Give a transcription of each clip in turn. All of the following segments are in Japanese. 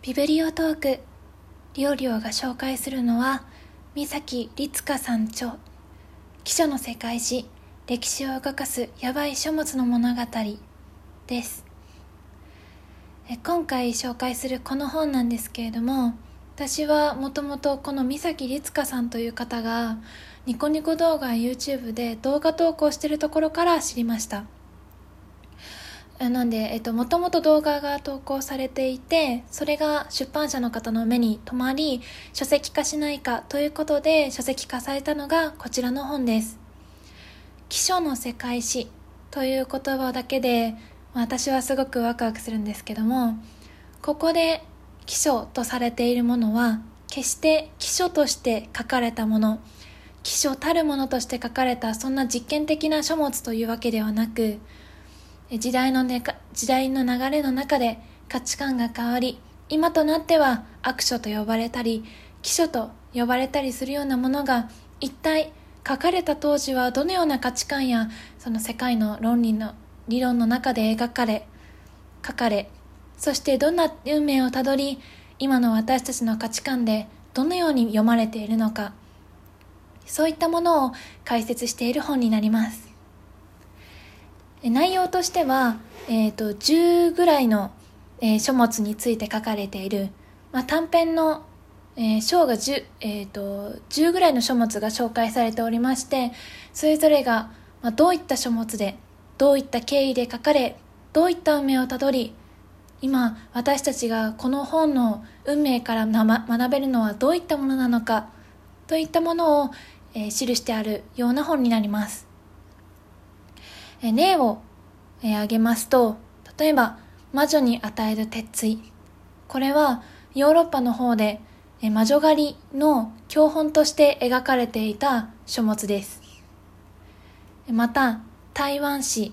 ビブリオトーク。リオリオが紹介するのは三崎律香さん著。記書の世界史歴史を動かすヤバい書物の物語。です。え今回紹介するこの本なんですけれども私はもともとこの三崎律香さんという方がニコニコ動画 YouTube で動画投稿しているところから知りました。なんで、えっと、もともと動画が投稿されていて、それが出版社の方の目に留まり、書籍化しないかということで書籍化されたのがこちらの本です。記書の世界史という言葉だけで、私はすごくワクワクするんですけども、ここで記書とされているものは、決して記書として書かれたもの、記書たるものとして書かれたそんな実験的な書物というわけではなく、時代の,、ね、時代の流れの中で価値観が変わり今となっては悪書と呼ばれたり記書と呼ばれたりするようなものが一体書かれた当時はどのような価値観やその世界の論理の理論の中で描かれ書かれそしてどんな運命をたどり今の私たちの価値観でどのように読まれているのかそういったものを解説している本になります。内容としては、えーと、10ぐらいの、えー、書物について書かれている、まあ、短編の、えー、章が 10,、えーと、10ぐらいの書物が紹介されておりましてそれぞれが、まあ、どういった書物でどういった経緯で書かれどういった運命をたどり今私たちがこの本の運命から学べるのはどういったものなのかといったものを、えー、記してあるような本になります。え例を、え挙げますと、例えば、魔女に与える鉄槌。これは、ヨーロッパの方で、え魔女狩りの教本として描かれていた書物です。また、台湾史。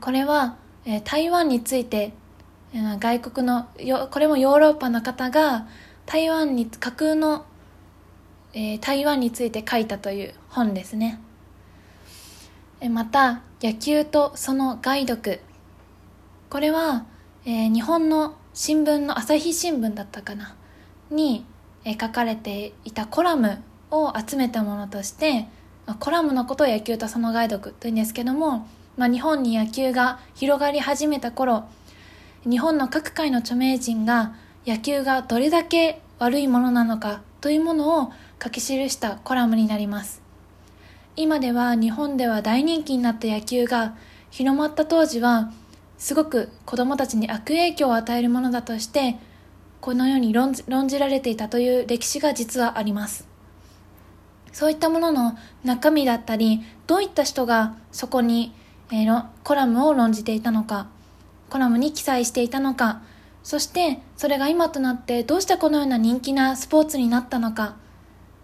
これは、台湾について、外国の、これもヨーロッパの方が、台湾に、架空の、え台湾について書いたという本ですね。また野球とその害読これは、え、日本の新聞の朝日新聞だったかな？に、え、書かれていたコラムを集めたものとしてコラムのことを野球とその害読というんですけども、まあ、日本に野球が広がり始めた頃日本の各界の著名人が野球がどれだけ悪いものなのかというものを書き記したコラムになります。今では日本では大人気になった野球が広まった当時はすごく子供たちに悪影響を与えるものだとしてこのように論じられていたという歴史が実はあります。そういったものの中身だったりどういった人がそこに、えー、コラムを論じていたのかコラムに記載していたのかそしてそれが今となってどうしてこのような人気なスポーツになったのか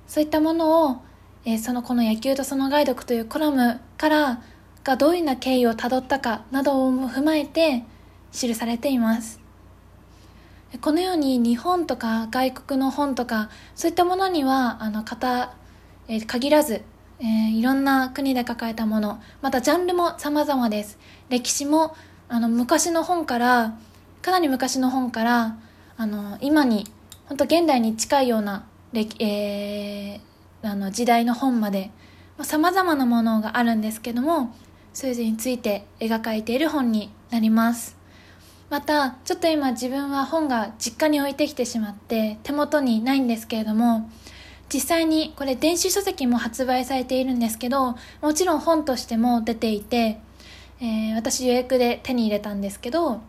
そういったものをえー、そのこの野球とその害読というコラムからがどういうような経緯をたどったかなどを踏まえて記されています。このように日本とか外国の本とかそういったものにはあの方、えー、限らず、えー、いろんな国で書かれたものまたジャンルも様々です。歴史もあの昔の本からかなり昔の本からあの今に本当現代に近いような歴、えー、あの時代の本までさまざ、まなものがあるんですけどもそれぞれについて描かれている本になります。またちょっと今自分は本が実家に置いてきてしまって手元にないんですけれども実際にこれ電子書籍も発売されているんですけどもちろん本としても出ていて、えー、私予約で手に入れたんですけど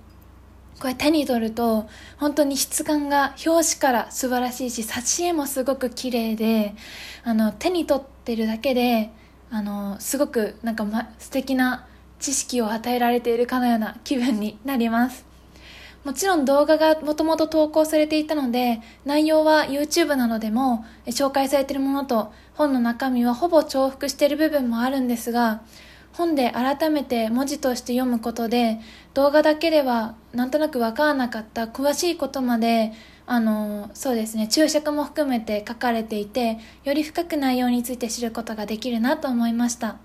これ手に取ると本当に質感が表紙から素晴らしいし挿絵もすごく綺麗であの手に取ってるだけであのすごくなんか、ま、素敵な知識を与えられているかのような気分になります。もちろん動画がもともと投稿されていたので内容は YouTube などでも紹介されているものと本の中身はほぼ重複している部分もあるんですが本で改めて文字として読むことで動画だけではなんとなく分からなかった詳しいことまであのそうですね注釈も含めて書かれていてより深く内容について知ることができるなと思いました。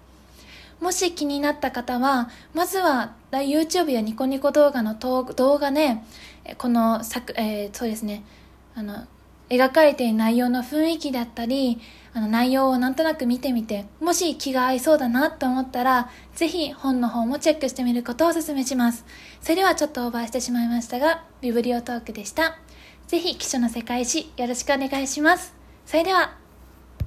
もし気になった方は、まずは YouTube やニコニコ動画の動画で、この作、えー、そうですね、あの、描かれている内容の雰囲気だったり、あの内容をなんとなく見てみて、もし気が合いそうだなと思ったら、ぜひ本の方もチェックしてみることをお勧めします。それではちょっとオーバーしてしまいましたが、ビブリオトークでした。ぜひ、記書の世界史よろしくお願いします。それでは、